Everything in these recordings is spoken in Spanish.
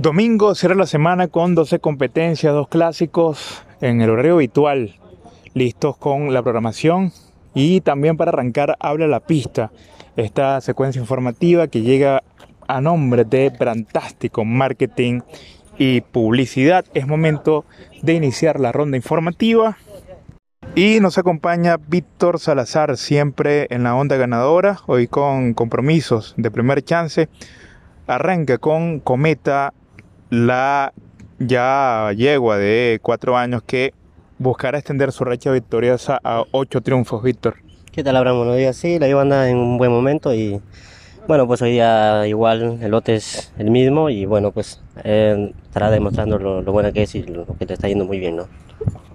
Domingo cierra la semana con 12 competencias, dos clásicos en el horario habitual, listos con la programación y también para arrancar Habla la pista, esta secuencia informativa que llega a nombre de Brantástico Marketing y Publicidad. Es momento de iniciar la ronda informativa y nos acompaña Víctor Salazar, siempre en la onda ganadora, hoy con compromisos de primer chance. Arranca con Cometa, la ya yegua de cuatro años que buscará extender su racha victoriosa a ocho triunfos, Víctor. ¿Qué tal, Abraham? Buenos días. Sí, la lleva anda en un buen momento y bueno, pues hoy día igual el lote es el mismo y bueno, pues eh, estará demostrando lo, lo buena que es y lo que le está yendo muy bien, ¿no?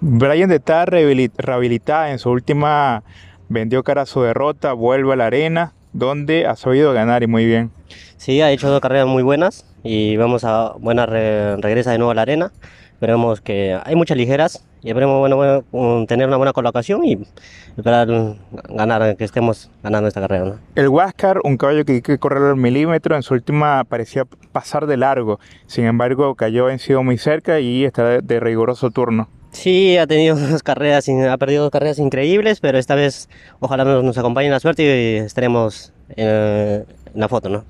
Brian de está rehabilitada en su última, vendió cara a su derrota, vuelve a la arena, donde ha sabido ganar y muy bien. Sí, ha hecho dos carreras muy buenas y vamos a, buena re, regresa de nuevo a la arena. Esperemos que hay muchas ligeras y esperemos bueno, bueno, tener una buena colocación y esperar ganar, que estemos ganando esta carrera. ¿no? El Huáscar, un caballo que que correr al milímetro, en su última parecía pasar de largo, sin embargo cayó vencido muy cerca y está de riguroso turno. Sí, ha tenido dos carreras, ha perdido dos carreras increíbles, pero esta vez ojalá nos, nos acompañe la suerte y estaremos en la foto, ¿no?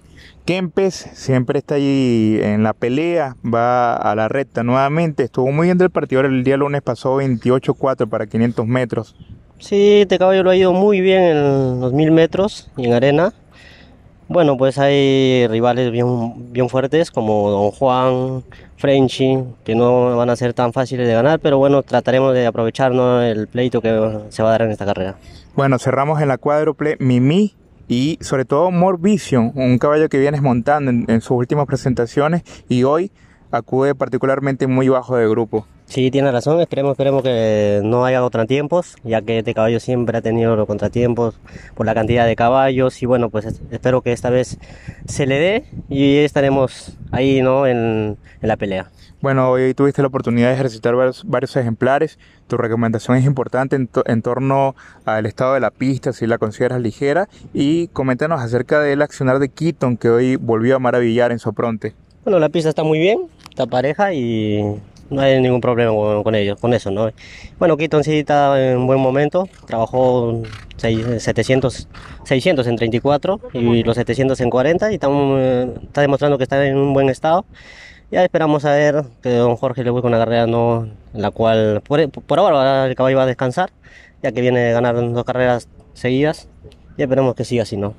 Kempes siempre está ahí en la pelea, va a la recta nuevamente. Estuvo muy bien del partido el día lunes, pasó 28-4 para 500 metros. Sí, este caballo lo ha ido muy bien en los 1000 metros y en arena. Bueno, pues hay rivales bien, bien fuertes como Don Juan, Frenchy, que no van a ser tan fáciles de ganar, pero bueno, trataremos de aprovechar ¿no? el pleito que se va a dar en esta carrera. Bueno, cerramos en la cuádruple Mimi y sobre todo More Vision, un caballo que vienes montando en, en sus últimas presentaciones y hoy acude particularmente muy bajo de grupo. Sí, tiene razón, esperemos, esperemos que no haya contratiempos, ya que este caballo siempre ha tenido los contratiempos por la cantidad de caballos y bueno, pues espero que esta vez se le dé y estaremos ahí, ¿no? En, en la pelea. Bueno, hoy tuviste la oportunidad de ejercitar varios, varios ejemplares. Tu recomendación es importante en, to en, torno al estado de la pista, si la consideras ligera. Y coméntanos acerca del accionar de Keaton, que hoy volvió a maravillar en Sopronte. Bueno, la pista está muy bien, está pareja y no hay ningún problema con, con ellos, con eso, ¿no? Bueno, Keaton sí está en buen momento, trabajó 700, 600 en 34 y los 700 en 40 y está, está demostrando que está en un buen estado. Ya esperamos a ver que don Jorge le busque una carrera no, en la cual por, por, ahora el caballo va a descansar, ya que viene a ganar dos carreras seguidas y esperemos que siga así, ¿no?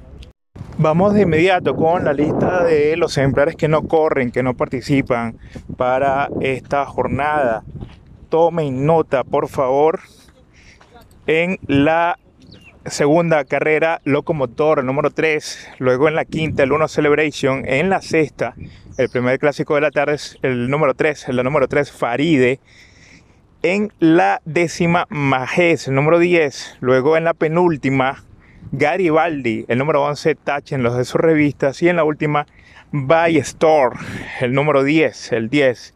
Vamos de inmediato con la lista de los ejemplares que no corren, que no participan para esta jornada. Tomen nota, por favor, en la segunda carrera Locomotor, número 3, luego en la quinta el 1 Celebration, en la sexta el primer clásico de la tarde es el número 3, la número 3 Faride, en la décima Majés, el número 10, luego en la penúltima Garibaldi, el número 11 Touch en los de sus revistas y en la última By Store, el número 10, el 10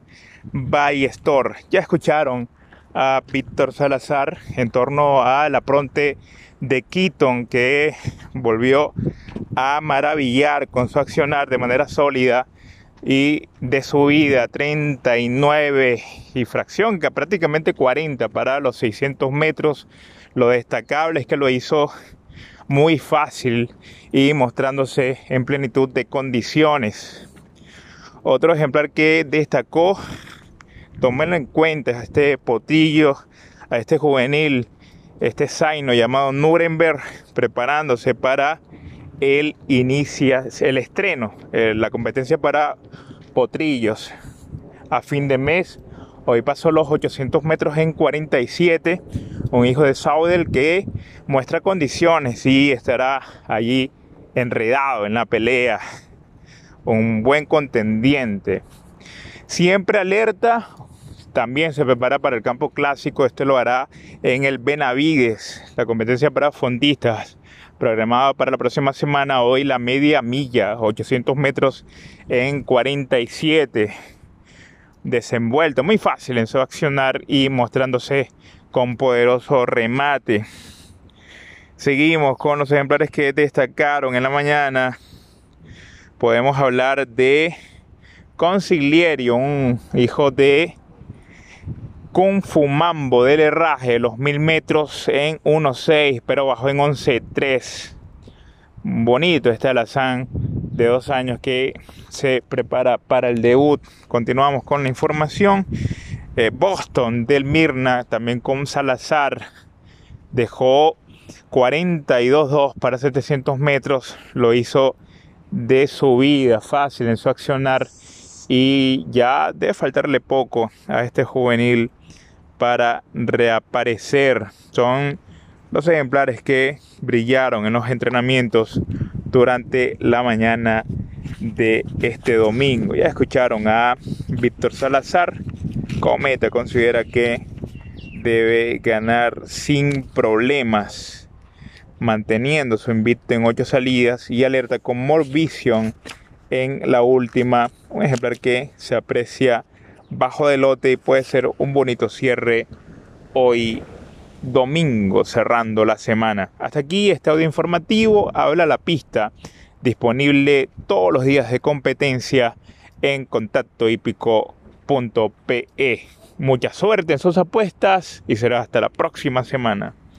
By Store. Ya escucharon a Víctor Salazar en torno a la pronte de Keaton que volvió a maravillar con su accionar de manera sólida y de subida 39 y fracción que prácticamente 40 para los 600 metros lo destacable es que lo hizo muy fácil y mostrándose en plenitud de condiciones otro ejemplar que destacó tomenlo en cuenta a este potillo a este juvenil este zaino llamado Nuremberg preparándose para el inicia el estreno, eh, la competencia para potrillos a fin de mes. Hoy pasó los 800 metros en 47. Un hijo de Saudel que muestra condiciones y estará allí enredado en la pelea. Un buen contendiente. Siempre alerta. También se prepara para el campo clásico. Este lo hará en el Benavides, la competencia para fondistas programada para la próxima semana. Hoy la media milla, 800 metros en 47. Desenvuelto, muy fácil en su accionar y mostrándose con poderoso remate. Seguimos con los ejemplares que destacaron en la mañana. Podemos hablar de Consiglieri, un hijo de Kung Fu del herraje, los mil metros en 1.6, pero bajó en 11.3. Bonito este alazán de dos años que se prepara para el debut. Continuamos con la información. Eh, Boston del Mirna, también con Salazar, dejó 42.2 para 700 metros. Lo hizo de subida, fácil en su accionar. Y ya debe faltarle poco a este juvenil para reaparecer. Son los ejemplares que brillaron en los entrenamientos durante la mañana de este domingo. Ya escucharon a Víctor Salazar. Cometa considera que debe ganar sin problemas, manteniendo su invicto en ocho salidas y alerta con More Vision en la última. Un ejemplar que se aprecia bajo de lote y puede ser un bonito cierre hoy domingo cerrando la semana. Hasta aquí este audio informativo, habla la pista, disponible todos los días de competencia en contactohípico.pe. Mucha suerte en sus apuestas y será hasta la próxima semana.